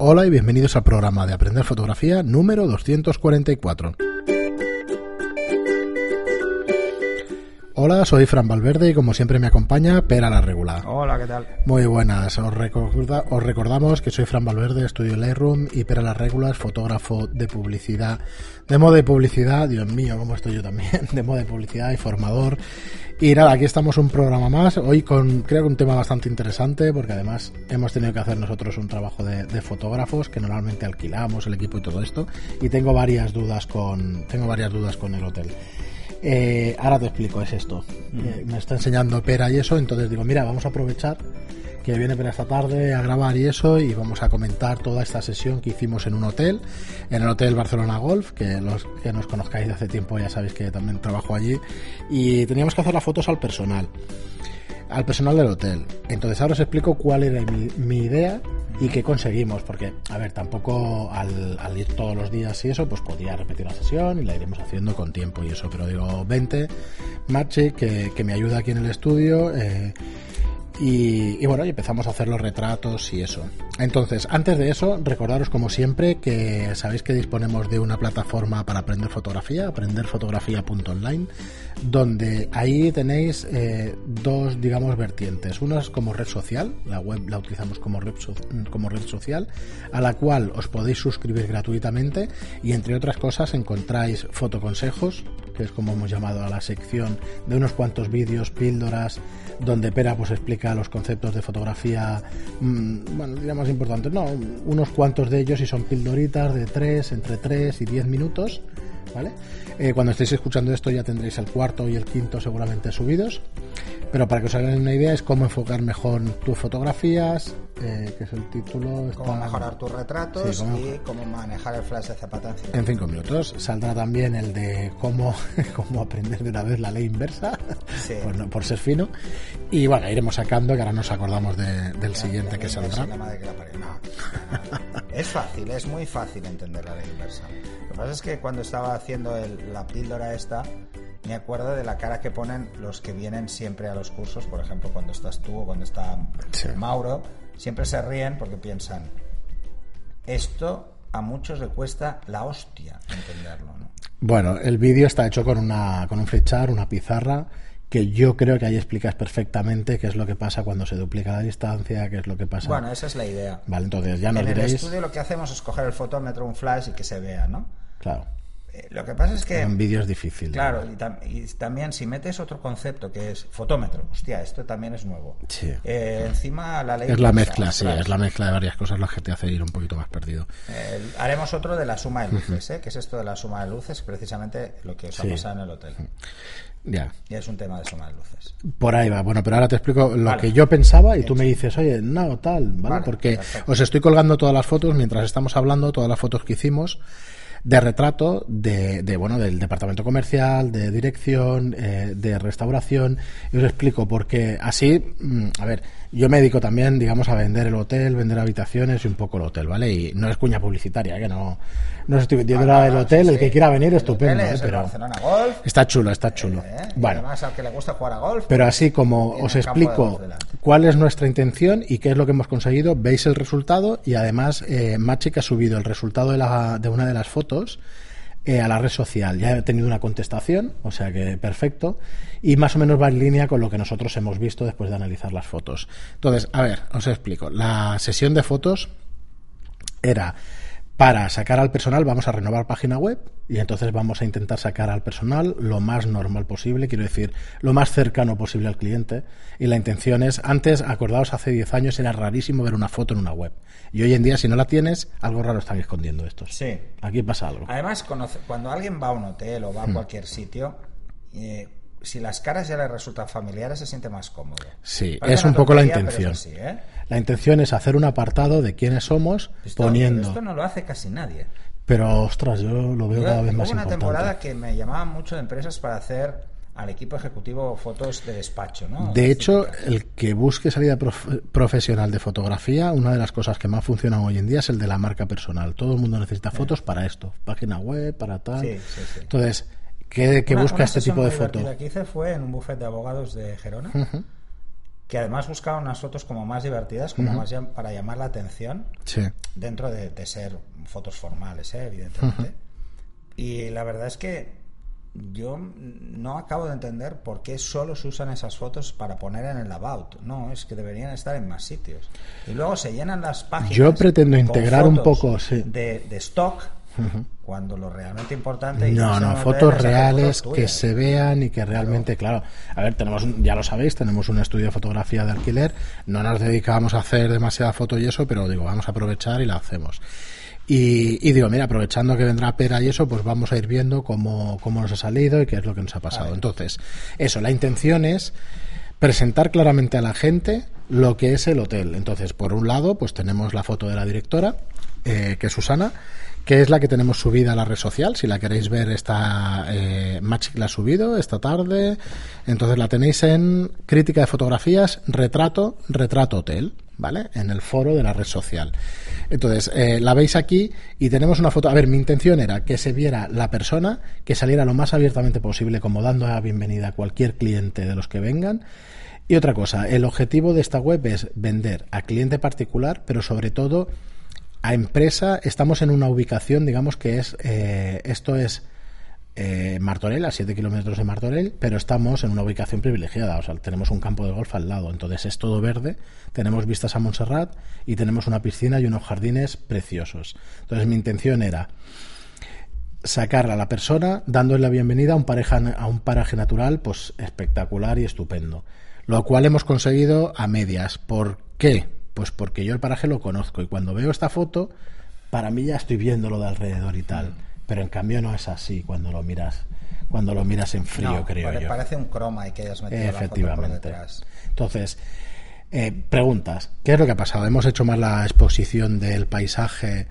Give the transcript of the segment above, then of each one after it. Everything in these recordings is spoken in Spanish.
Hola y bienvenidos al programa de Aprender Fotografía número 244. Hola, soy Fran Valverde y como siempre me acompaña Pera la Regular. Hola, ¿qué tal? Muy buenas, os, recorda- os recordamos que soy Fran Valverde, estudio Lightroom y Pera la Regular, fotógrafo de publicidad, de moda y publicidad, Dios mío, cómo estoy yo también, de moda y publicidad y formador. Y nada, aquí estamos un programa más, hoy con creo que un tema bastante interesante porque además hemos tenido que hacer nosotros un trabajo de, de fotógrafos que normalmente alquilamos el equipo y todo esto y tengo varias dudas con tengo varias dudas con el hotel. Eh, ahora te explico, es esto. Eh, me está enseñando Pera y eso, entonces digo, mira, vamos a aprovechar que viene Pera esta tarde a grabar y eso, y vamos a comentar toda esta sesión que hicimos en un hotel, en el Hotel Barcelona Golf, que los que nos conozcáis de hace tiempo ya sabéis que también trabajo allí, y teníamos que hacer las fotos al personal al personal del hotel. Entonces ahora os explico cuál era mi, idea y qué conseguimos, porque, a ver, tampoco al, al ir todos los días y eso, pues podía repetir la sesión y la iremos haciendo con tiempo y eso, pero digo, 20, Machi, que, que me ayuda aquí en el estudio. eh, y, y bueno, y empezamos a hacer los retratos y eso. Entonces, antes de eso, recordaros como siempre que sabéis que disponemos de una plataforma para aprender fotografía, aprenderfotografía.online, donde ahí tenéis eh, dos, digamos, vertientes. Una es como red social, la web la utilizamos como red, so- como red social, a la cual os podéis suscribir gratuitamente y entre otras cosas encontráis fotoconsejos, que es como hemos llamado a la sección de unos cuantos vídeos, píldoras, donde Pera pues explica los conceptos de fotografía, mm, bueno, diríamos importantes, no, unos cuantos de ellos y son pildoritas de 3, entre 3 y 10 minutos, ¿vale? Eh, cuando estéis escuchando esto ya tendréis el cuarto y el quinto seguramente subidos, pero para que os hagáis una idea es cómo enfocar mejor tus fotografías, eh, que es el título. Cómo está- mejorar tus retratos Sí, cómo- y cómo manejar el flash de zapata en cinco minutos. Saldrá también el de cómo, cómo aprender de una vez la ley inversa, Sí. por, no- por ser fino. Y bueno, iremos sacando, que ahora nos acordamos de- del siguiente La que saldrá. es fácil, es muy fácil entender la ley inversa. Lo que pasa es que cuando estaba haciendo el- la píldora esta, me acuerdo de la cara que ponen los que vienen siempre a los cursos, por ejemplo, cuando estás tú o cuando está Sí. Mauro, siempre se ríen porque piensan, esto a muchos le cuesta la hostia entenderlo, ¿no? Bueno, el vídeo está hecho con, una, con un flechar, una pizarra, que yo creo que ahí explicas perfectamente qué es lo que pasa cuando se duplica la distancia, qué es lo que pasa. Bueno, esa es la idea. Vale, entonces ya nos en el diréis. estudio lo que hacemos es coger el fotómetro, un flash y que se vea, ¿no? Claro, Eh, lo que pasa es que... en vídeo es difícil. Claro, y, tam- y también si metes otro concepto que es fotómetro, hostia, esto también es nuevo. Sí. Eh, encima la ley... Es la mezcla, sí, es la mezcla de varias cosas las que te hace ir un poquito más perdido. Eh, haremos otro de la suma de luces, ¿eh? que es esto de la suma de luces, precisamente lo que os Sí. ha pasado en el hotel. Ya. Y es un tema de suma de luces. Por ahí va. Bueno, pero ahora te explico lo Vale. que yo pensaba y tú me dices, oye, no, tal, ¿vale? Vale, Porque perfecto. os estoy colgando todas las fotos mientras estamos hablando, todas las fotos que hicimos de retrato de, de, bueno del departamento comercial de dirección eh, de restauración y os explico porque así mm, a ver yo me dedico también digamos a vender el hotel vender habitaciones y un poco el hotel vale y no es cuña publicitaria ¿eh? que no no os estoy vendiendo nada del no, hotel sí, el que quiera venir estupendo ¿eh? es el pero Golf. está chulo está chulo ¿eh? Bueno además al que le gusta jugar a golf. pero así como Tiene os explico cuál es nuestra intención y qué es lo que hemos conseguido, veis el resultado y además eh, Machi que ha subido el resultado de, la, de una de las fotos eh, a la red social. Ya he tenido una contestación, o sea que perfecto, y más o menos va en línea con lo que nosotros hemos visto después de analizar las fotos. Entonces, a ver, os explico. La sesión de fotos era para sacar al personal vamos a renovar página web y entonces vamos a intentar sacar al personal lo más normal posible, quiero decir, lo más cercano posible al cliente. Y la intención es, antes, acordaos, hace 10 años era rarísimo ver una foto en una web. Y hoy en día, si no la tienes, algo raro están escondiendo estos. Sí. Aquí pasa algo. Además, cuando alguien va a un hotel o va Hmm. a cualquier sitio, eh, si las caras ya le resultan familiares, se siente más cómodo. Sí, Parece es un poco la intención. así, ¿eh? La intención es hacer un apartado de quiénes somos, Esto, poniendo. esto no lo hace casi nadie. Pero, ostras, yo lo veo Yo- cada vez hubo más una importante. temporada que me llamaban mucho de empresas para hacer al equipo ejecutivo fotos de despacho, ¿no? De hecho, el que busque salida prof- profesional de fotografía, una de las cosas que más funcionan hoy en día es el de la marca personal. Todo el mundo necesita fotos para esto, página web, para tal. Sí, sí, sí. Entonces, ¿qué, qué Una- busca una este tipo de muy foto? divertida que hice fue en un buffet de abogados de Gerona. Que además buscaba unas fotos como más divertidas, como más llam- para llamar la atención, Sí. dentro de, de ser fotos formales, ¿eh? evidentemente. Y la verdad es que yo no acabo de entender por qué solo se usan esas fotos para poner en el About. No, es que deberían estar en más sitios. Y luego se llenan las páginas. Yo pretendo integrar un poco, sí. de, de stock, cuando lo realmente importante. y No, no, hotel fotos reales que tuyas. se vean y que realmente, claro. A ver, tenemos, ya lo sabéis, tenemos un estudio de fotografía de alquiler. No nos dedicamos a hacer demasiada foto y eso, pero digo, vamos a aprovechar y la hacemos. Y, y digo, mira, aprovechando que vendrá Pera y eso, pues vamos a ir viendo cómo, cómo nos ha salido y qué es lo que nos ha pasado. Entonces, eso, la intención es presentar claramente a la gente lo que es el hotel. Entonces, por un lado, pues tenemos la foto de la directora, eh, que es Susana, que es la que tenemos subida a la red social. Si la queréis ver, está eh, Magic la ha subido esta tarde. Entonces la tenéis en crítica de fotografías, retrato, retrato hotel, ¿vale? En el foro de la red social. Entonces, eh, la veis aquí y tenemos una foto. A ver, mi intención era que se viera la persona, que saliera lo más abiertamente posible, como dando la bienvenida a cualquier cliente de los que vengan. Y otra cosa, el objetivo de esta web es vender a cliente particular, pero sobre todo a empresa. Estamos en una ubicación, digamos que es, eh, esto es eh, Martorell, a 7 kilómetros de Martorell, pero estamos en una ubicación privilegiada. O sea, tenemos un campo de golf al lado, entonces es todo verde. Tenemos vistas a Montserrat y tenemos una piscina y unos jardines preciosos. Entonces, mi intención era sacar a la persona dándole la bienvenida a un, pareja, a un paraje natural pues espectacular y estupendo. Lo cual hemos conseguido a medias. ¿Por qué? Pues porque yo el paraje lo conozco y cuando veo esta foto, para mí ya estoy viendo lo de alrededor y tal. Pero en cambio no es así cuando lo miras, cuando lo miras en frío, No, creo yo. Parece un croma y que hayas metido la foto por Efectivamente. detrás. Entonces, eh, preguntas. ¿Qué es lo que ha pasado? ¿Hemos hecho mal la exposición del paisaje?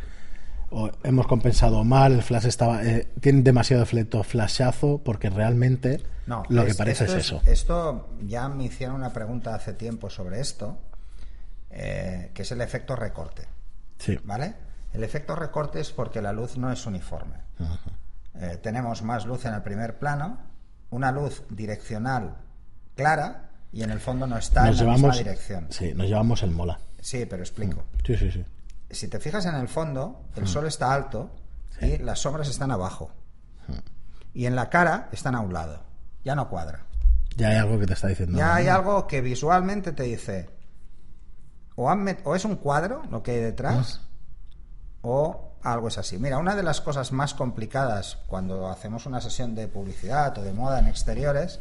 ¿O hemos compensado mal? ¿El flash estaba, eh, tiene demasiado efecto flashazo? Porque realmente No, lo que es- parece esto es eso. Esto ya me hicieron una pregunta hace tiempo sobre esto, eh, que es el efecto recorte. Sí. ¿Vale? El efecto recorte es porque la luz no es uniforme. Eh, tenemos más luz en el primer plano, una luz direccional clara y en el fondo no está Nos en la misma dirección. sí, nos llevamos el mola. Sí, pero explico. Sí, sí, sí. Si te fijas en el fondo, el sol está alto y las sombras están abajo. Y en la cara están a un lado. Ya no cuadra. Ya hay algo que te está diciendo. Ya hay algo que visualmente te dice o, han met- o es un cuadro lo que hay detrás o algo es así. Mira, una de las cosas más complicadas cuando hacemos una sesión de publicidad o de moda en exteriores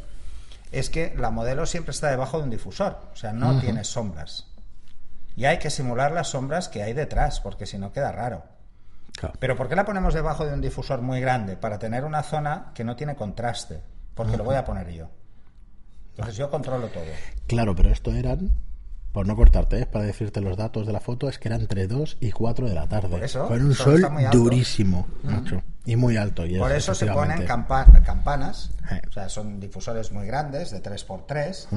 es que la modelo siempre está debajo de un difusor, o sea, no tiene sombras. Y hay que simular las sombras que hay detrás, porque si no queda raro. Claro. Pero ¿por qué la ponemos debajo de un difusor muy grande? Para tener una zona que no tiene contraste, porque lo voy a poner yo. Entonces yo controlo todo. Claro, pero esto eran, por no cortarte, ¿eh? para decirte los datos de la foto, es que eran entre 2 y 4 de la tarde. Por eso, con un sol durísimo, macho, y muy alto. Y Por eso se ponen campa- campanas, Eh. o sea, son difusores muy grandes, de 3x3,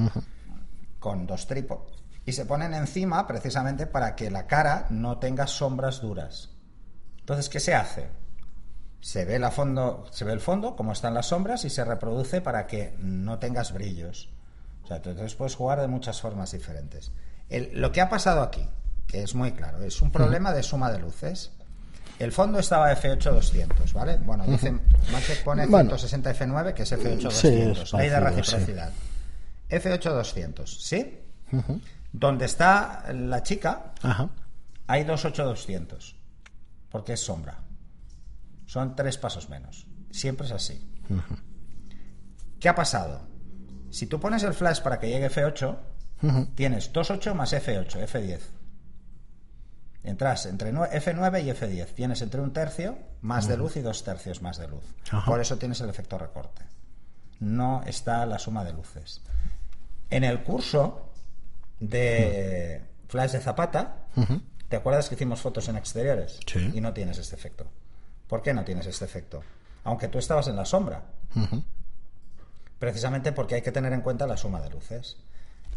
con dos trípodes. Y se ponen encima precisamente para que la cara no tenga sombras duras. Entonces, ¿qué se hace? Se ve, la fondo, se ve el fondo, como están las sombras, y se reproduce para que no tengas brillos. O sea, entonces puedes jugar de muchas formas diferentes. El- lo que ha pasado aquí, que es muy claro, es un problema de suma de luces. El fondo estaba F8-200, ¿vale? Bueno, dice, Maciek pone Bueno. 160 F9, que es F8-200, Sí, es ley de sí. reciprocidad. F8-200, ¿sí? Donde está la chica, Ajá. hay dos 8200, porque es sombra. Son tres pasos menos. Siempre es así. ¿Qué ha pasado? Si tú pones el flash para que llegue F8, tienes 2.8 más F8, F10. Entras entre nue- F9 y F10. Tienes entre un tercio más de luz y dos tercios más de luz. Por eso tienes el efecto recorte. No está la suma de luces. En el curso de Flash de Zapata, ¿te acuerdas que hicimos fotos en exteriores? Sí. Y no tienes este efecto. ¿Por qué no tienes este efecto? Aunque tú estabas en la sombra. Precisamente porque hay que tener en cuenta la suma de luces.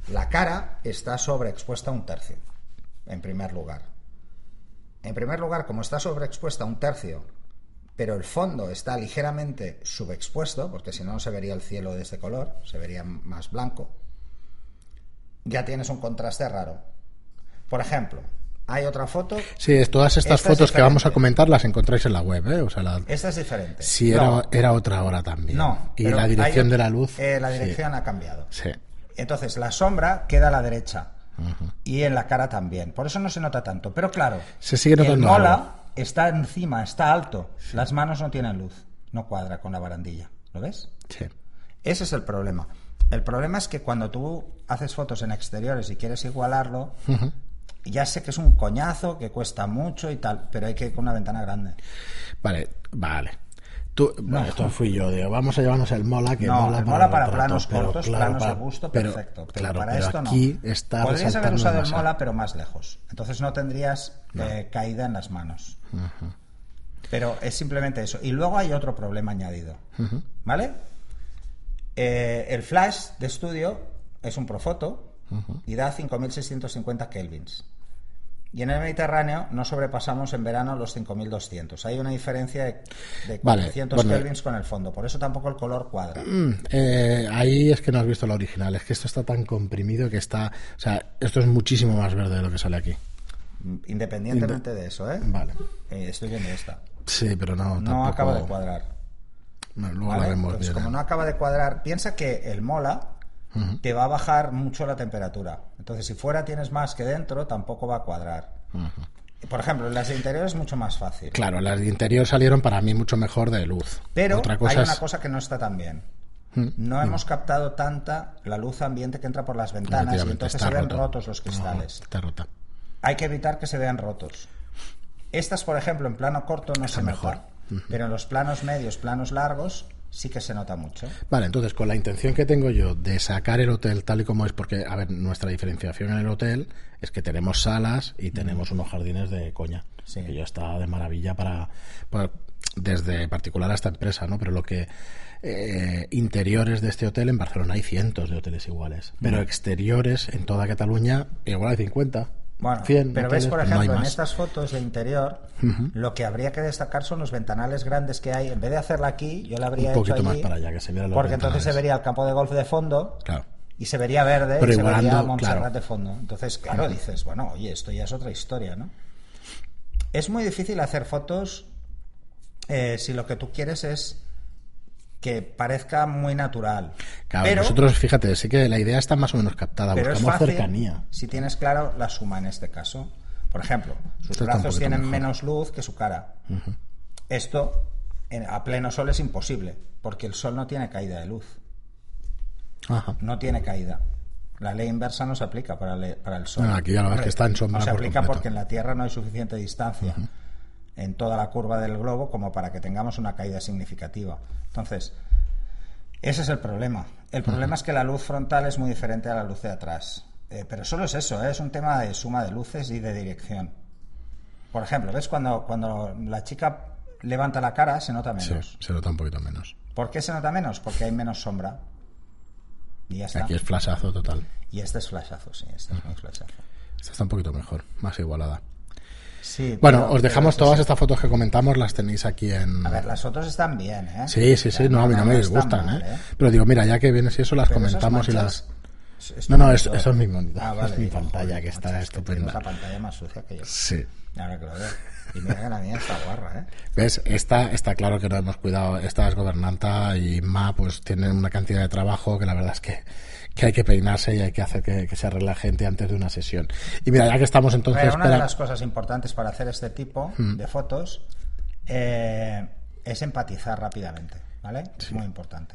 La cara está sobreexpuesta a un tercio, en primer lugar. En primer lugar, como está sobreexpuesta a un tercio, pero el fondo está ligeramente subexpuesto, porque si no no se vería el cielo de este color, se vería más blanco, ya tienes un contraste raro. Por ejemplo, hay otra foto. Sí, es- todas estas Esta es fotos que vamos a comentar las encontráis en la web, ¿eh? O sea, la- Esta es diferente. sí, era, No, era otra hora también. no. y la dirección hay- de la luz. eh, la sí, dirección ha cambiado. Sí. Entonces, la sombra queda a la derecha. Y en la cara también. Por eso no se nota tanto. Pero claro, Se sigue notando el mola algo. está encima, está alto. Las manos no tienen luz. No cuadra con la barandilla. ¿Lo ves? sí. Ese es el problema. El problema es que cuando tú haces fotos en exteriores y quieres igualarlo, ya sé que es un coñazo, que cuesta mucho y tal, pero hay que ir con una ventana grande. Vale, vale. Tú, bueno, esto fui yo, digo, vamos a llevarnos el mola, que no, mola el mola para retratos, planos cortos, claro, planos para- de gusto, pero- perfecto. Pero claro, para pero esto aquí no. está Podrías haber usado el mola, pero más lejos. Entonces no tendrías eh, caída en las manos. Pero es simplemente eso. Y luego hay otro problema añadido. ¿Vale? Eh, el flash de estudio es un Profoto y da 5650 kelvins. Y en el Mediterráneo no sobrepasamos en verano los 5200. Hay una diferencia de, de Vale, 400 bueno. kelvins con el fondo. Por eso tampoco el color cuadra. Mm, eh, ahí es que no has visto la original, es que esto está tan comprimido que está, o sea, esto es muchísimo más verde de lo que sale aquí. Independientemente de eso, ¿eh? Vale. Eh, estoy viendo esta. Sí, pero no, No tampoco- acaba de cuadrar. Bueno, luego ¿vale? la vemos bien. como ¿eh? no acaba de cuadrar, piensa que el mola te va a bajar mucho la temperatura. Entonces, si fuera tienes más que dentro, tampoco va a cuadrar. Por ejemplo, en las de interior es mucho más fácil. Claro, las de interior salieron para mí mucho mejor de luz. Pero Otra cosa hay es- una cosa que no está tan bien. No hemos captado tanta la luz ambiente que entra por las ventanas y entonces está se ven roto. rotos los No, cristales. está rota. Hay que evitar que se vean rotos. Estas, por ejemplo, en plano corto no se mejor. nota, pero en los planos medios, planos largos, sí que se nota mucho. Vale, entonces con la intención que tengo yo de sacar el hotel tal y como es, porque, a ver, nuestra diferenciación en el hotel es que tenemos salas y tenemos unos jardines de coña. Sí. Que ya está de maravilla para, para- desde particular a esta empresa, ¿no? Pero lo que eh, interiores de este hotel en Barcelona hay cientos de hoteles iguales, pero exteriores en toda Cataluña igual hay 50. Bueno, 100 pero ves, por no ejemplo, en más. estas fotos de interior, lo que habría que destacar son los ventanales grandes que hay. En vez de hacerla aquí, yo la habría Un poquito hecho más allí, para allá, que se vieran los Porque entonces se ventanales. vería el campo de golf de fondo Claro. y se vería verde Pero y se vería Montserrat claro. de fondo. Entonces, claro, dices, bueno, oye, esto ya es otra historia, ¿no? Es muy difícil hacer fotos eh, si lo que tú quieres es que parezca muy natural. Claro, pero, nosotros, fíjate, sí que la idea está más o menos captada, pero es buscamos fácil cercanía. si tienes claro la suma en este caso. Por ejemplo, sus Esto brazos tienen mejor. menos luz que su cara. Esto en- a pleno sol es imposible, porque el sol no tiene caída de luz. Ajá. no tiene caída. La ley inversa no se aplica para, le- para el Sol. No, aquí ya lo ves que está en sombra No se por aplica completo. porque en la Tierra no hay suficiente distancia en toda la curva del globo como para que tengamos una caída significativa. Entonces, ese es el problema. El problema es que la luz frontal es muy diferente a la luz de atrás. Eh, pero solo es eso, ¿eh? es un tema de suma de luces y de dirección. Por ejemplo, ¿ves cuando, cuando la chica levanta la cara se nota Sí, menos? se nota un poquito menos. ¿Por qué se nota menos? Porque hay menos sombra. Y ya está. Aquí es flashazo total. Y este es flashazo, sí, este es muy flashazo. Esta está un poquito mejor, más igualada. Sí, Bueno, pero- os dejamos todas sí, estas fotos que comentamos, las tenéis aquí en... A ver, las otras están bien, ¿eh? Sí, sí, sí, no, a mí no me disgustan, mal, ¿eh? Pero digo, mira, ya que vienes y eso, las Pero comentamos y manchas- las... es- es No, no, es- eso es mi monitor, Ah, es vale, mi digo, pantalla que está es estupenda. tienes la pantalla más sucia que yo. Sí. Ahora que lo veo. Y mira que la mía está guarra, ¿eh? ¿Ves? Esta está claro que no hemos cuidado. Esta es gobernanta y Ma pues tienen una cantidad de trabajo que la verdad es que, que hay que peinarse y hay que hacer que, que se arregle la gente antes de una sesión. Y mira, ya que estamos entonces... Pero una de las cosas importantes para hacer este tipo Mm. de fotos eh, es empatizar rápidamente, ¿vale? Es muy importante.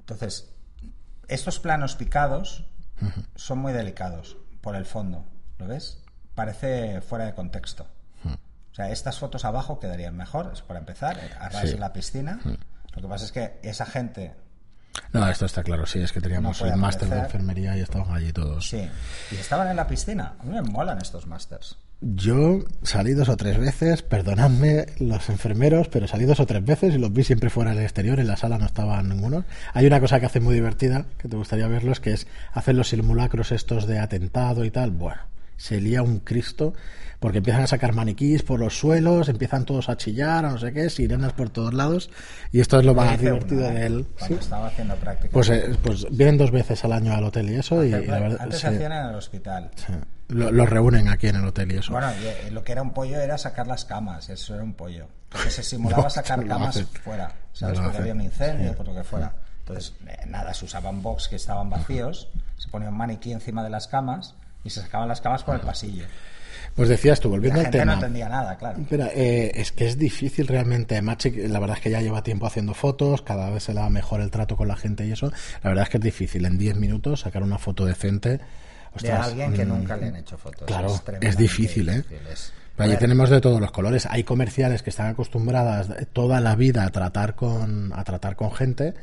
Entonces, estos planos picados son muy delicados por el fondo, ¿lo ves? Parece fuera de contexto. O sea, estas fotos abajo quedarían mejor, es para empezar, a Sí. de la piscina. Lo que pasa es que esa gente, No, esto está claro, sí, es que teníamos No el máster de enfermería y estaban allí todos. sí, y estaban en la piscina. A mí me molan estos másters. Yo salí dos o tres veces, perdonadme los enfermeros, pero salí dos o tres veces y los vi siempre fuera del exterior, en la sala no estaban ninguno. Hay una cosa que hace muy divertida, que te gustaría verlos, que es hacer los simulacros estos de atentado y tal. Bueno, se lía un Cristo porque empiezan a sacar maniquís por los suelos, empiezan todos a chillar, a no sé qué, sirenas por todos lados, y esto es lo más divertido de él. Cuando ¿Sí? estaba haciendo práctica. Pues, eh, pues vienen dos veces al año al hotel y eso, y la verdad, Antes sí, se hacían en el hospital. sí. Lo, los reúnen aquí en el hotel y eso. Bueno, y, eh, lo que era un pollo era sacar las camas, eso era un pollo. Porque se simulaba No, sacar camas fuera, ¿sabes? Porque había un incendio, por lo que fuera. Entonces, eh, nada, se usaban box que estaban vacíos, se ponía un maniquí encima de las camas y se sacaban las camas por el pasillo. Pues decías tú, La volviendo al gente no tema. entendía nada, claro. Espera, eh, es que es difícil realmente. Machi, la verdad es que ya lleva tiempo haciendo fotos, cada vez se le da mejor el trato con la gente y eso. La verdad es que es difícil en 10 minutos sacar una foto decente. De Ostras, alguien que mm, nunca le han hecho fotos. Claro, es tremendamente difícil, ¿eh? difícil, es- Allí tenemos de todos los colores. Hay comerciales que están acostumbradas toda la vida a tratar con, a tratar con gente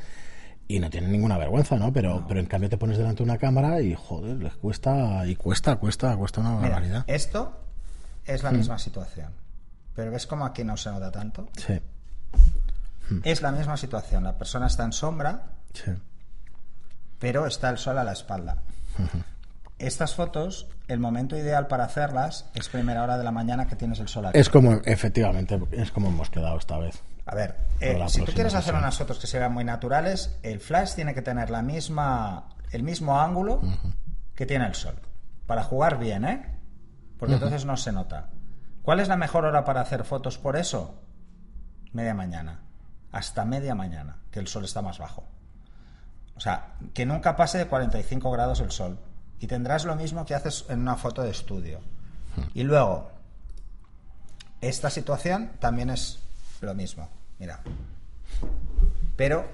y no tienen ninguna vergüenza, ¿no? Pero, pero en cambio te pones delante de una cámara y joder, les cuesta, y cuesta, cuesta, cuesta una barbaridad. esto es Mm. la misma situación. Pero ves como aquí no se nota tanto. Sí, Es la misma situación. La persona está en sombra, sí. pero está el sol a la espalda. Estas fotos, el momento ideal para hacerlas es primera hora de la mañana que tienes el sol aquí. Es como, efectivamente, es como hemos quedado esta vez. A ver, eh, si tú quieres hacer unas fotos que se vean muy naturales, el flash tiene que tener la misma, el mismo ángulo que tiene el sol. Para jugar bien, ¿eh? Porque entonces no se nota. ¿Cuál es la mejor hora para hacer fotos por eso? Media mañana. Hasta media mañana, que el sol está más bajo. O sea, que nunca pase de 45 grados el sol. Y tendrás lo mismo que haces en una foto de estudio. Y luego, esta situación también es lo mismo. Mira. Pero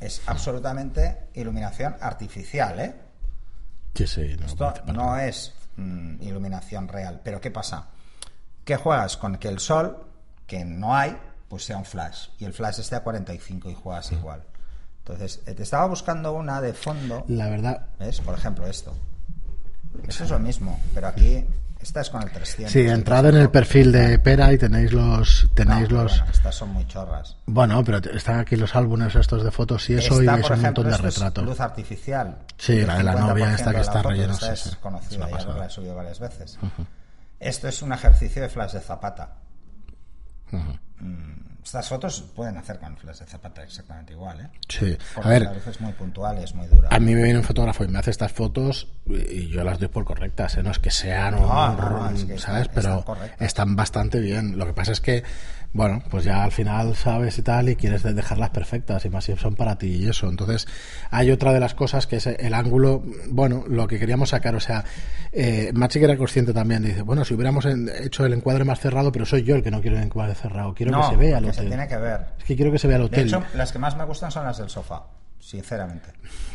es absolutamente iluminación artificial, ¿eh? Sí, sí, no, Esto no es mm, iluminación real. Pero ¿qué pasa? Que juegas con que el sol, que no hay, pues sea un flash. Y el flash esté a 45 y juegas igual. Entonces, eh, te estaba buscando una de fondo. La verdad, ¿Ves? Por ejemplo, esto. Eso es lo mismo, pero aquí esta es con el 300. sí, entrad en el perfil de Pera y tenéis los, tenéis los, bueno, estas son muy chorras. bueno, pero están aquí los álbumes estos de fotos y eso Esta, y es un ejemplo, montón de retratos. luz artificial. Sí, la de la 50% novia esta que está foto, relleno, esta es conocida, ya la he subido varias veces. Esto es un ejercicio de flash de zapata. Mm, Estas fotos pueden hacer con flash de zapata exactamente igual, ¿eh? Sí, Porque a ver, la luz es muy puntual, es muy dura. a mí me viene un fotógrafo y me hace estas fotos y yo las doy por correctas, ¿eh? no es que sean, un- No, no, no, es que ¿sabes? están- Pero están bastante bien. Lo que pasa es que, bueno, pues ya al final sabes y tal y quieres de- dejarlas perfectas y más si son para ti y eso. Entonces, hay otra de las cosas que es el ángulo, bueno, lo que queríamos sacar, o sea, eh, Machi que era consciente también, dice, bueno, si hubiéramos hecho el encuadre más cerrado, pero soy yo el que no quiero el encuadre cerrado, quiero no, que se vea el porque se hotel. tiene que ver. Es que quiero que se vea el De hotel. hecho, las que más me gustan son las del sofá, sinceramente.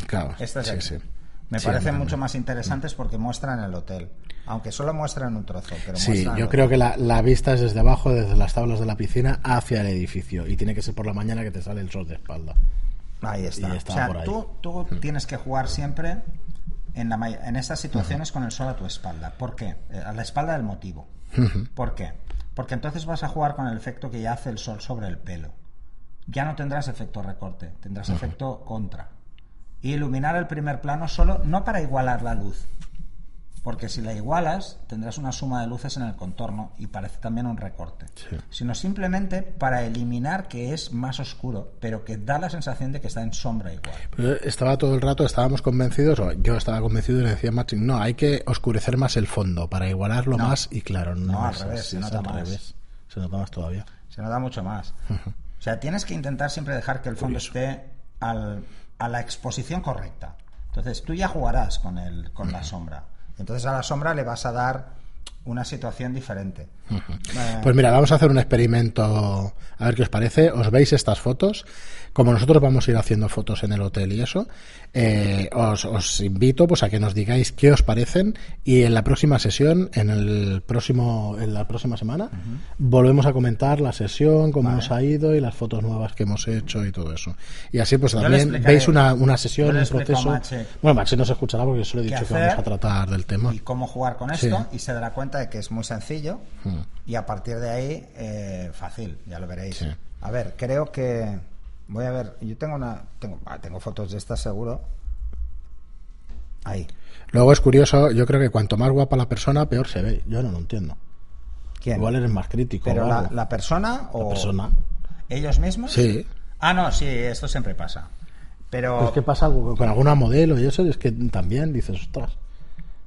claro, Estas de sí, sí. Me Sí, parecen mucho más interesantes porque muestran el hotel. Aunque solo muestran un trozo. Pero Sí, yo hotel. creo que la, la vista es desde abajo, desde las tablas de la piscina, hacia el edificio. Y tiene que ser por la mañana que te sale el sol de espalda. Ahí está. o sea, por ahí. tú, tú tienes que jugar siempre en, la, en estas situaciones con el sol a tu espalda. ¿Por qué? Eh, A la espalda del motivo. ¿Por qué? Porque entonces vas a jugar con el efecto que ya hace el sol sobre el pelo. Ya no tendrás efecto recorte, tendrás efecto contra. Y iluminar el primer plano solo, no para igualar la luz, porque si la igualas tendrás una suma de luces en el contorno y parece también un recorte, Sí. sino simplemente para eliminar que es más oscuro, pero que da la sensación de que está en sombra igual. Pero estaba todo el rato, estábamos convencidos, o yo estaba convencido y le decía a Martin, no, hay que oscurecer más el fondo para igualarlo No. más. Y claro, no, No, al es revés, así, se nota al más. revés. Se nota más todavía. Se nota mucho más. O sea, tienes que intentar siempre dejar que el fondo esté al- a la exposición correcta. Entonces, tú ya jugarás con, el, con la sombra. Entonces, a la sombra le vas a dar una situación diferente. Eh, Pues mira, vamos a hacer un experimento, a ver qué os parece. Os veis estas fotos. Como nosotros vamos a ir haciendo fotos en el hotel y eso, eh, os, os invito pues a que nos digáis qué os parecen y en la próxima sesión, en el próximo, en la próxima semana, volvemos a comentar la sesión, cómo Vale. nos ha ido y las fotos nuevas que hemos hecho y todo eso. Y así pues también veis una, una sesión, un proceso. Mache Bueno, Mache no se escuchará porque yo se lo he dicho que vamos a tratar del tema. y cómo jugar con Sí. esto y se dará cuenta de que es muy sencillo Mm. y a partir de ahí eh, fácil ya lo veréis Sí. a ver creo que voy a ver yo tengo una tengo, ah, tengo fotos de estas seguro Ahí. Luego es curioso, yo creo que cuanto más guapa la persona, peor se ve. Yo no lo entiendo. ¿Quién? Igual eres más crítico. ¿Pero la, persona o La persona. ellos mismos? Sí. Ah, no, sí, esto siempre pasa. Pero Pues, ¿qué pasa con, alguna modelo y eso? Es que también dices, ostras.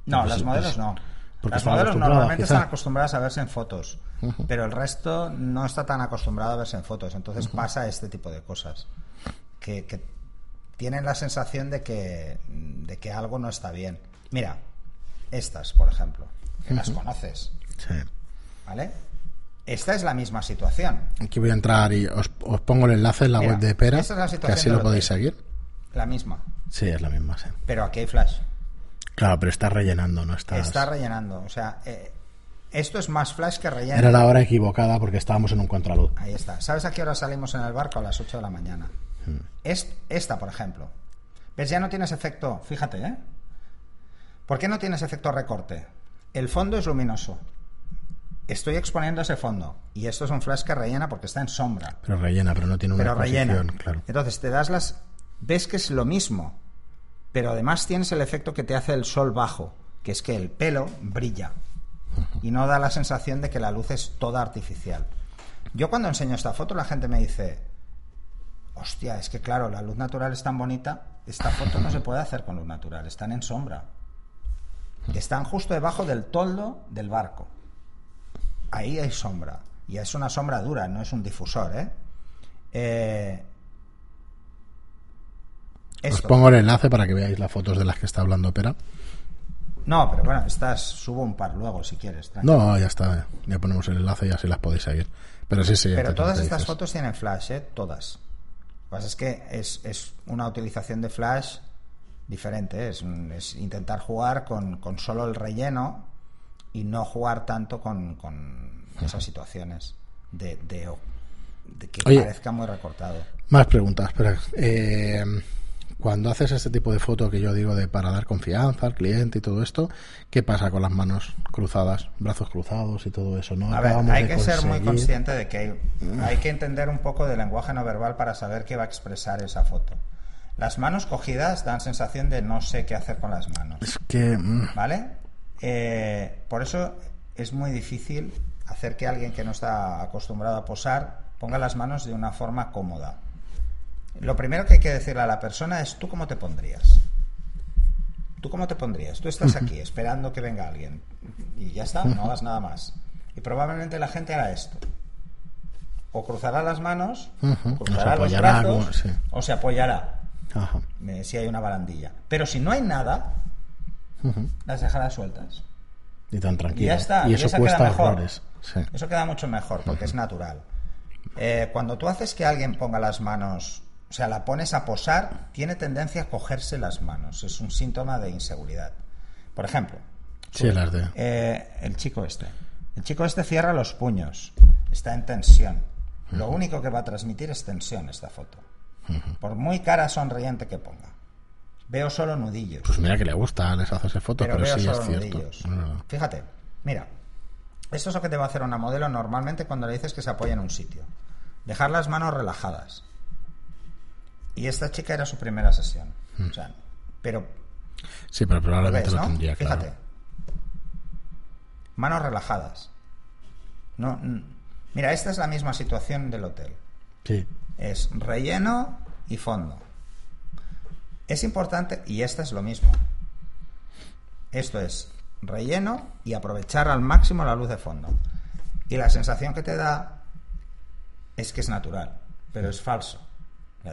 no, Pues las modelos no. Porque Las modelos normalmente quizá. están acostumbradas a verse en fotos, pero el resto no está tan acostumbrado a verse en fotos. Entonces pasa este tipo de cosas que, que tienen la sensación de que de que algo no está bien. Mira, estas, por ejemplo, que las conoces, Sí. ¿vale? Esta es la misma situación. Aquí voy a entrar y os, os pongo el enlace en la Mira, web de Pera, esta es la que así lo podéis seguir. La misma. Sí, es la misma, sí. Pero aquí hay flash. Claro, pero estás rellenando, no estás... Está rellenando. O sea, eh, esto es más flash que relleno. Era la hora equivocada porque estábamos en un contraluz. Ahí está. ¿Sabes a qué hora salimos en el barco? A las 8 de la mañana. Hmm. Es, esta, por ejemplo. ¿Ves? Ya no tienes efecto. Fíjate, ¿eh? ¿Por qué no tienes efecto recorte? El fondo es luminoso. Estoy exponiendo ese fondo. Y esto es un flash que rellena porque está en sombra. Pero rellena, pero no tiene una Pero rellena. claro. Entonces te das las. Ves que es lo mismo. Pero además tienes el efecto que te hace el sol bajo. Que es que el pelo brilla. Y no da la sensación de que la luz es toda artificial. Yo cuando enseño esta foto, la gente me dice. Hostia, es que claro, la luz natural es tan bonita. Esta foto no se puede hacer con luz natural. Están en sombra. Están justo debajo del toldo del barco. Ahí hay sombra. Y es una sombra dura, no es un difusor, ¿eh? Eh, Os pongo el enlace para que veáis las fotos de las que está hablando Pera. No, pero bueno, estas subo un par luego si quieres. No, ya está. Ya ponemos el enlace y así las podéis seguir. Pero sí, sí. pero todas estas dices. fotos tienen flash, ¿eh? Todas. Lo que pasa es que es, es una utilización de flash diferente. ¿eh? Es, es intentar jugar con, con solo el relleno y no jugar tanto con, con esas situaciones de, de, de que Oye. parezca muy recortado. Más preguntas, espera. Eh, cuando haces este tipo de foto que yo digo de para dar confianza al cliente y todo esto, ¿qué pasa con las manos cruzadas, brazos cruzados y todo eso? ¿no? A ver, hay que ser muy consciente de que hay, hay que entender un poco de lenguaje no verbal para saber qué va a expresar esa foto. Las manos cogidas dan sensación de no sé qué hacer con las manos, Es que. mm, ¿vale? Eh, por eso es muy difícil hacer que alguien que no está acostumbrado a posar ponga las manos de una forma cómoda. Lo primero que hay que decirle a la persona es tú cómo te pondrías. ¿Tú cómo te pondrías? Tú estás aquí esperando que venga alguien y ya está, no hagas nada más. Y probablemente la gente hará esto. O cruzará las manos, o cruzará los brazos, sí. o se apoyará Ajá. eh, si hay una barandilla. Pero si no hay nada, las dejará sueltas. Y tan tranquilo. Y ya está, Y y eso esa queda mejor. Sí. Eso queda mucho mejor porque es natural. Eh, cuando tú haces que alguien ponga las manos, o sea, la pones a posar, tiene tendencia a cogerse las manos. Es un síntoma de inseguridad. Por ejemplo, Sí, las de. eh, el chico este. El chico este cierra los puños, está en tensión. Lo único que va a transmitir es tensión esta foto. Por muy cara sonriente que ponga. Veo solo nudillos. Pues mira que le gusta, les hace fotos, pero, sí es cierto. Fíjate, mira, esto es lo que te va a hacer una modelo normalmente cuando le dices que se apoya en un sitio. Dejar las manos relajadas. Y esta chica era su primera sesión. O sea, pero Sí, pero lo probablemente ves, lo ¿no? tendría, claro. Fíjate. Manos relajadas. No, mira, esta es la misma situación del hotel. Sí. Es relleno y fondo. Es importante, y esta es lo mismo. Esto es relleno y aprovechar al máximo la luz de fondo. Y la sensación que te da es que es natural, pero es falso.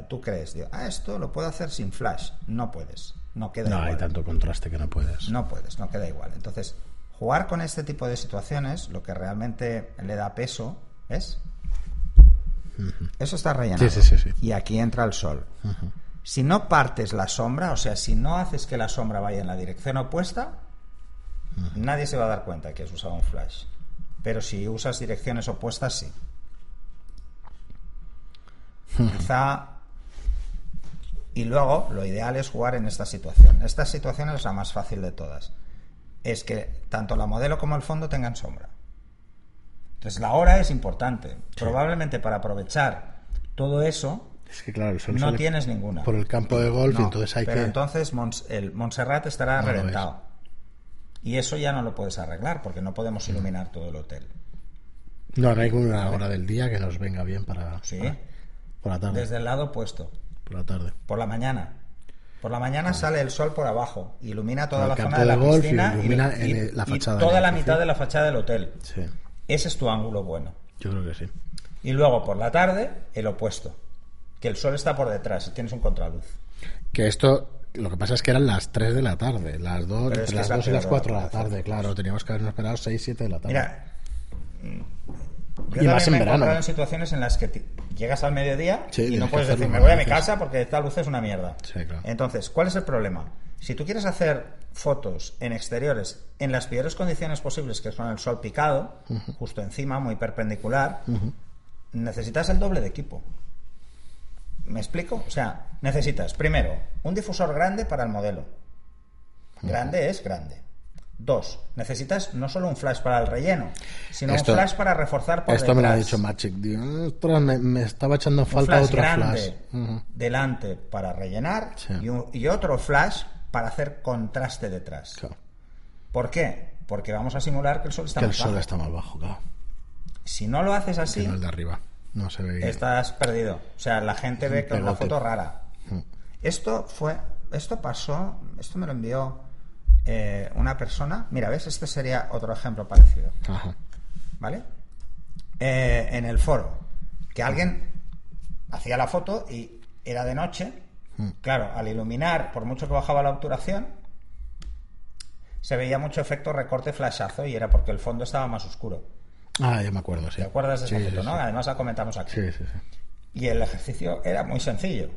Tú crees, digo, ah, esto lo puedo hacer sin flash. No puedes, no queda No, igual. hay tanto contraste que no puedes. No puedes, no queda igual. Entonces, jugar con este tipo de situaciones, lo que realmente le da peso, ¿ves? Eso está rellenado. Sí, sí, sí, sí. Y aquí entra el sol. Si no partes la sombra, o sea, si no haces que la sombra vaya en la dirección opuesta, nadie se va a dar cuenta que has usado un flash. Pero si usas direcciones opuestas, sí. Quizá y luego, lo ideal es jugar en esta situación. Esta situación es la más fácil de todas. Es que tanto la modelo como el fondo tengan sombra. Entonces, la hora es importante. Probablemente para aprovechar todo eso, Es que claro, el sol No tienes ninguna. por el campo de golf y entonces hay pero que... entonces Mons- el Montserrat estará No reventado. Y eso ya no lo puedes arreglar porque no podemos iluminar todo el hotel. No, no hay una hora del día que nos venga bien para... Sí. para- por la tarde. Desde el lado opuesto. Por la tarde. Por la mañana. Por la mañana sale el sol por abajo, ilumina toda Por la el zona de la golf piscina y, ilumina y- en el- la y fachada del toda la mitad de la fachada del hotel. Sí, Ese es tu ángulo bueno. yo creo que sí. Y luego por la tarde, el opuesto. Que el sol está por detrás y tienes un contraluz. Que esto, lo que pasa es que eran las 3 de la tarde, las 2, Pero es entre las es la 2 y las peor 4 de la tarde, claro, teníamos que habernos esperado 6, 7 de la tarde. Mira, yo Y más en me verano. en situaciones en las que llegas al mediodía Sí, y no puedes decir, me voy a mi veces". casa porque esta luz es una mierda. Sí, claro. Entonces, ¿cuál es el problema? Si tú quieres hacer fotos en exteriores en las peores condiciones posibles, que es con el sol picado, justo encima, muy perpendicular, necesitas el doble de equipo. ¿Me explico? O sea, necesitas, primero, un difusor grande para el modelo. Grande es grande. Dos, necesitas no solo un flash para el relleno, sino Esto- un flash para reforzar por Esto me lo ha detrás. dicho Magic. Digo, "Ostras, me, me estaba echando falta flash otro flash. Delante para rellenar Sí. y, un- y otro flash para hacer contraste detrás. Claro, ¿Por qué? Porque vamos a simular que el sol está que el más sol bajo. está más bajo, claro. Si no lo haces así, no el de arriba. No se ve. estás perdido. O sea, la gente ve que es una foto rara. Mm. Esto fue, esto pasó, esto me lo envió eh, una persona. Mira, ves, este sería otro ejemplo parecido, Ajá. ¿vale? Eh, en el foro, que alguien hacía la foto y era de noche. Mm. Claro, al iluminar, por mucho que bajaba la obturación, se veía mucho efecto recorte flashazo y era porque el fondo estaba más oscuro. Ah, ya me acuerdo, sí. ¿Te acuerdas de esa Sí, foto, sí, no? sí. Además la comentamos aquí. Sí, sí, sí. Y el ejercicio era muy sencillo.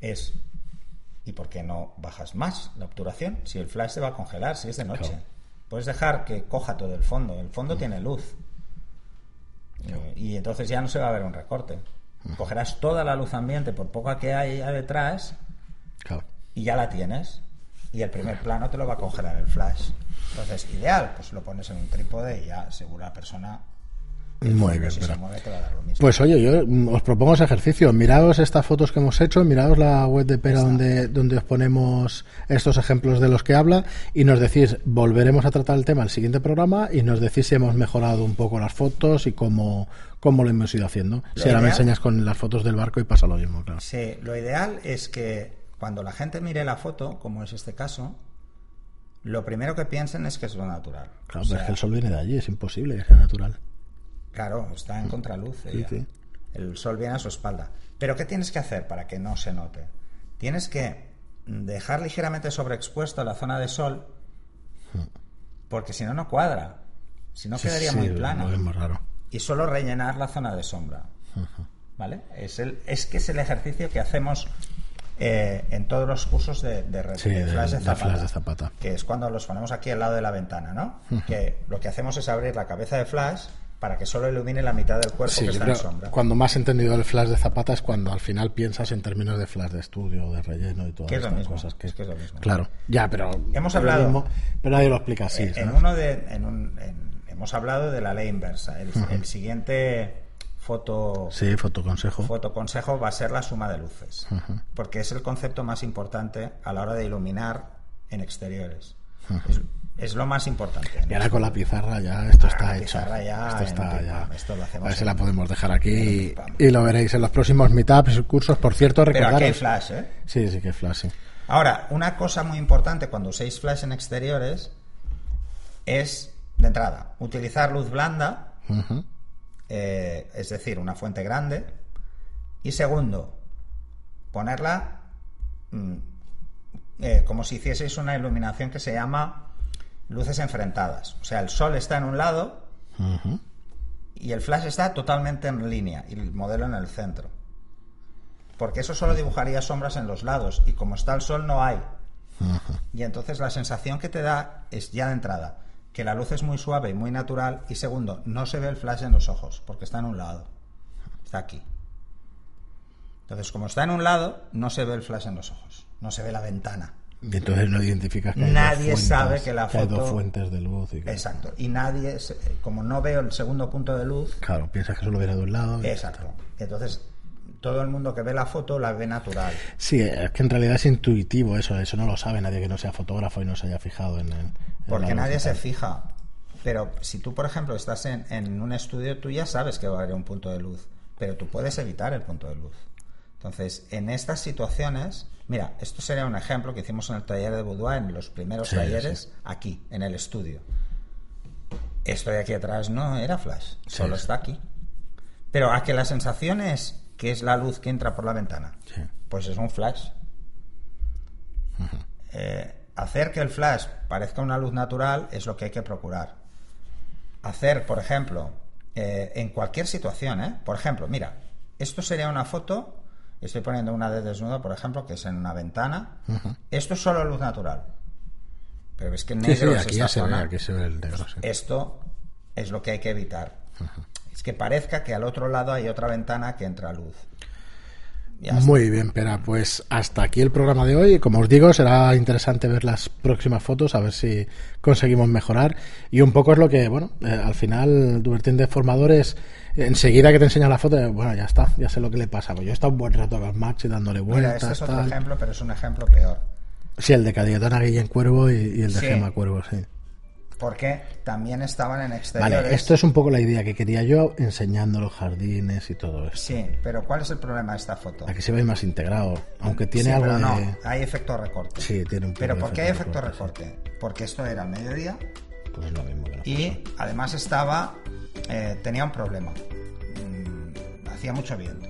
Es, ¿y por qué no bajas más la obturación? Si el flash se va a congelar, si es de noche. Claro. Puedes dejar que coja todo el fondo. El fondo tiene luz. Eh, Y entonces ya no se va a ver un recorte. Cogerás toda la luz ambiente, por poca que haya detrás, Claro. y ya la tienes. Y el primer plano te lo va a congelar el flash. Entonces, ideal, pues lo pones en un trípode y ya seguro la persona. Muy bien, si pero- se mueve te va a dar lo mismo. Pues oye, yo mm, os propongo ese ejercicio. Miraos estas fotos que hemos hecho, miraos la web de Pera donde, donde os ponemos estos ejemplos de los que habla y nos decís, volveremos a tratar el tema en el siguiente programa y nos decís si hemos mejorado un poco las fotos y cómo, cómo lo hemos ido haciendo. Lo si ahora me enseñas con las fotos del barco y pasa lo mismo, claro. Sí, lo ideal es que cuando la gente mire la foto, como es este caso, lo primero que piensen es que es lo natural. Claro, O pero es que el sol viene de allí, es imposible que sea natural. Claro, está en contraluz. ella. sí. El sol viene a su espalda. Pero ¿qué tienes que hacer para que no se note? Tienes que dejar ligeramente sobreexpuesta la zona de sol, porque si no, no cuadra. Si no, Sí, quedaría muy plano. raro. y solo rellenar la zona de sombra. ¿Vale? Es, el, es que es el ejercicio que hacemos eh, en todos los cursos de, de, Sí, de Zapata, flash de Zapata. Que es cuando los ponemos aquí al lado de la ventana, ¿no? Que lo que hacemos es abrir la cabeza de flash para que solo ilumine la mitad del cuerpo Sí, que está en sombra. cuando más he entendido el flash de Zapata es cuando al final piensas en términos de flash de estudio, de relleno y todas es estas mismo, cosas. Que, es que es lo mismo. Claro, ya, pero Hemos pero hablado- mismo, pero nadie lo explica así. En ¿sabes? uno de, en un- en- hemos hablado de la ley inversa. El, el siguiente foto Sí, fotoconsejo. fotoconsejo va a ser la suma de luces, porque es el concepto más importante a la hora de iluminar en exteriores. es, es lo más importante. Y ahora con la pizarra ya esto Ah, está la hecho. ya esto está ya. esto lo hacemos a ver si la podemos dejar aquí y, lo veréis en los próximos meetups y cursos. Por cierto, Pero aquí hay recordaros. flash, ¿eh? Sí, sí que flash, sí. Ahora, una cosa muy importante cuando uséis flash en exteriores es, de entrada, utilizar luz blanda, eh, es decir, una fuente grande. Y segundo, ponerla mm, eh, como si hicieseis una iluminación que se llama luces enfrentadas. O sea, el sol está en un lado y el flash está totalmente en línea y el modelo en el centro. Porque eso solo dibujaría sombras en los lados y como está el sol no hay. Y entonces la sensación que te da es ya de entrada que la luz es muy suave y muy natural y segundo, no se ve el flash en los ojos porque está en un lado. Está aquí. Entonces, como está en un lado, no se ve el flash en los ojos, no se ve la ventana. Y entonces no identificas que Nadie fuentes, sabe que la hay dos foto- fuentes de luz. Y que- Exacto. Y nadie, como no veo el segundo punto de luz, Claro, piensas que solo viene de un lado. y- Exacto. Entonces, todo el mundo que ve la foto la ve natural. Sí, es que en realidad es intuitivo eso, eso no lo sabe nadie que no sea fotógrafo y no se haya fijado en el... Porque nadie se fija. Pero si tú, por ejemplo, estás en, en un estudio, tú ya sabes que va a haber un punto de luz, pero tú puedes evitar el punto de luz. Entonces, en estas situaciones, mira, esto sería un ejemplo que hicimos en el taller de Boudoir, en los primeros Sí, talleres, sí. aquí, en el estudio. Esto de aquí atrás no era flash, solo está aquí. Pero a que la sensación es que es la luz que entra por la ventana, pues es un flash. Eh, hacer que el flash parezca una luz natural es lo que hay que procurar. Hacer, por ejemplo, eh, en cualquier situación, ¿eh? por ejemplo, mira, esto sería una foto, estoy poniendo una de desnudo, por ejemplo, que es en una ventana. Esto es solo luz natural. Pero ves que en Sí, sí, negro es aquí esta se ve, zona. aquí se ve el negro, sí. Esto es lo que hay que evitar. Es que parezca que al otro lado hay otra ventana que entra luz. Muy bien, Pera, pues hasta aquí el programa de hoy. Como os digo, será interesante ver las próximas fotos, a ver si conseguimos mejorar. Y un poco es lo que, bueno, eh, al final, Dubertín de formadores, enseguida que te enseña la foto, eh, bueno, ya está, ya sé lo que le pasa. Pues yo he estado un buen rato con Max y dándole Mira, vueltas. este es otro tal. ejemplo, pero es un ejemplo peor. Sí, el de Cayetana Guillén Cuervo y, y el de Sí. Gema Cuervo, sí. Porque también estaban en exteriores. Vale, esto es un poco la idea que quería yo enseñando los jardines y todo esto. Sí, pero ¿cuál es el problema de esta foto? Aquí se ve más integrado, aunque tiene Sí, algo pero de... no, hay efecto recorte. Sí, tiene un poco Pero de ¿por qué hay efecto recorte, recorte? Porque esto era al mediodía. Pues es lo mismo que y además estaba eh, tenía un problema. Mm, hacía mucho viento.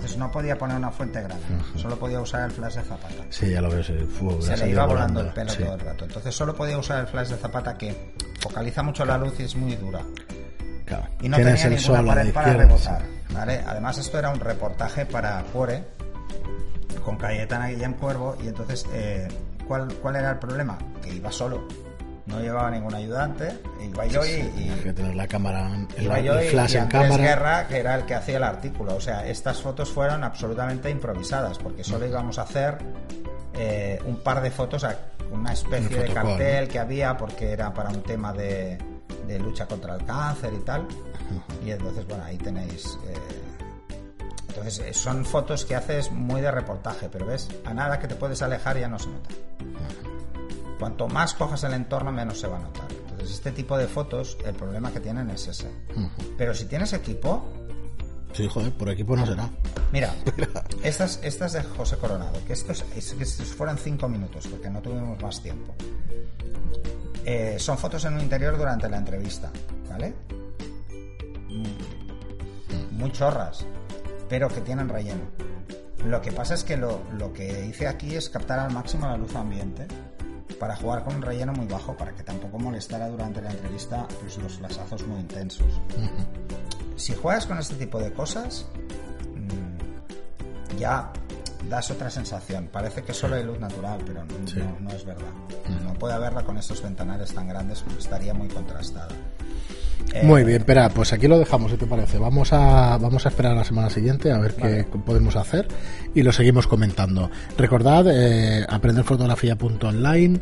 Entonces no podía poner una fuente grande, solo podía usar el flash de zapata. Sí, ya lo veo. sí, Se le iba volando el pelo sí. todo el rato. Entonces solo podía usar el flash de zapata que focaliza mucho la luz y es muy dura. Claro. Y no tenía el ninguna pared para rebotar. ¿vale? Además, esto era un reportaje para Cuore con Cayetana Guillem Cuervo. Y entonces, eh, ¿cuál, ¿cuál era el problema? Que iba solo. No llevaba ningún ayudante. Iba yo y, y- tienes que tener la cámara, el, iba yo el y- flash y en Andrés cámara. Guerra, que era el que hacía el artículo. O sea, estas fotos fueron absolutamente improvisadas, porque solo íbamos a hacer eh, un par de fotos, a una especie de cartel que había, porque era para un tema de, de lucha contra el cáncer y tal. Y entonces, bueno, ahí tenéis. eh, entonces, eh, son fotos que haces muy de reportaje, pero ves, a nada que te puedes alejar ya no se nota. Cuanto más cojas el entorno, menos se va a notar. Entonces, este tipo de fotos, el problema que tienen es ese. Pero si tienes equipo, Sí, joder, por equipo no será. mira, estas, estas de José Coronado, que estos, estos fueron cinco minutos, porque no tuvimos más tiempo. Eh, son fotos en un interior durante la entrevista, ¿vale? Mm, Muy chorras, pero que tienen relleno. Lo que pasa es que lo, lo que hice aquí es captar al máximo la luz ambiente para jugar con un relleno muy bajo, para que tampoco molestara durante la entrevista pues, los flasazos muy intensos. Si juegas con este tipo de cosas, mm, ya das otra sensación. Parece que solo hay luz natural, pero no, Sí. no- no es verdad. No puede haberla con estos ventanales tan grandes, estaría muy contrastada. Eh, Muy bien, espera, pues aquí lo dejamos, si te parece. Vamos a, vamos a esperar a la semana siguiente a ver qué podemos hacer y lo seguimos comentando. Recordad, eh, aprenderfotografía.online,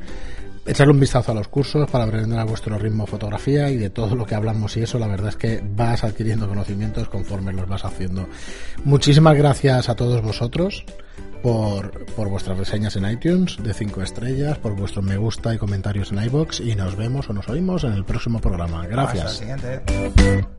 echarle un vistazo a los cursos para aprender a vuestro ritmo de fotografía y de todo lo que hablamos y eso, la verdad es que vas adquiriendo conocimientos conforme los vas haciendo. Muchísimas gracias a todos vosotros por, por vuestras reseñas en iTunes de 5 estrellas, por vuestros me gusta y comentarios en iBox y nos vemos o nos oímos en el próximo programa. hasta Gracias. la siguiente.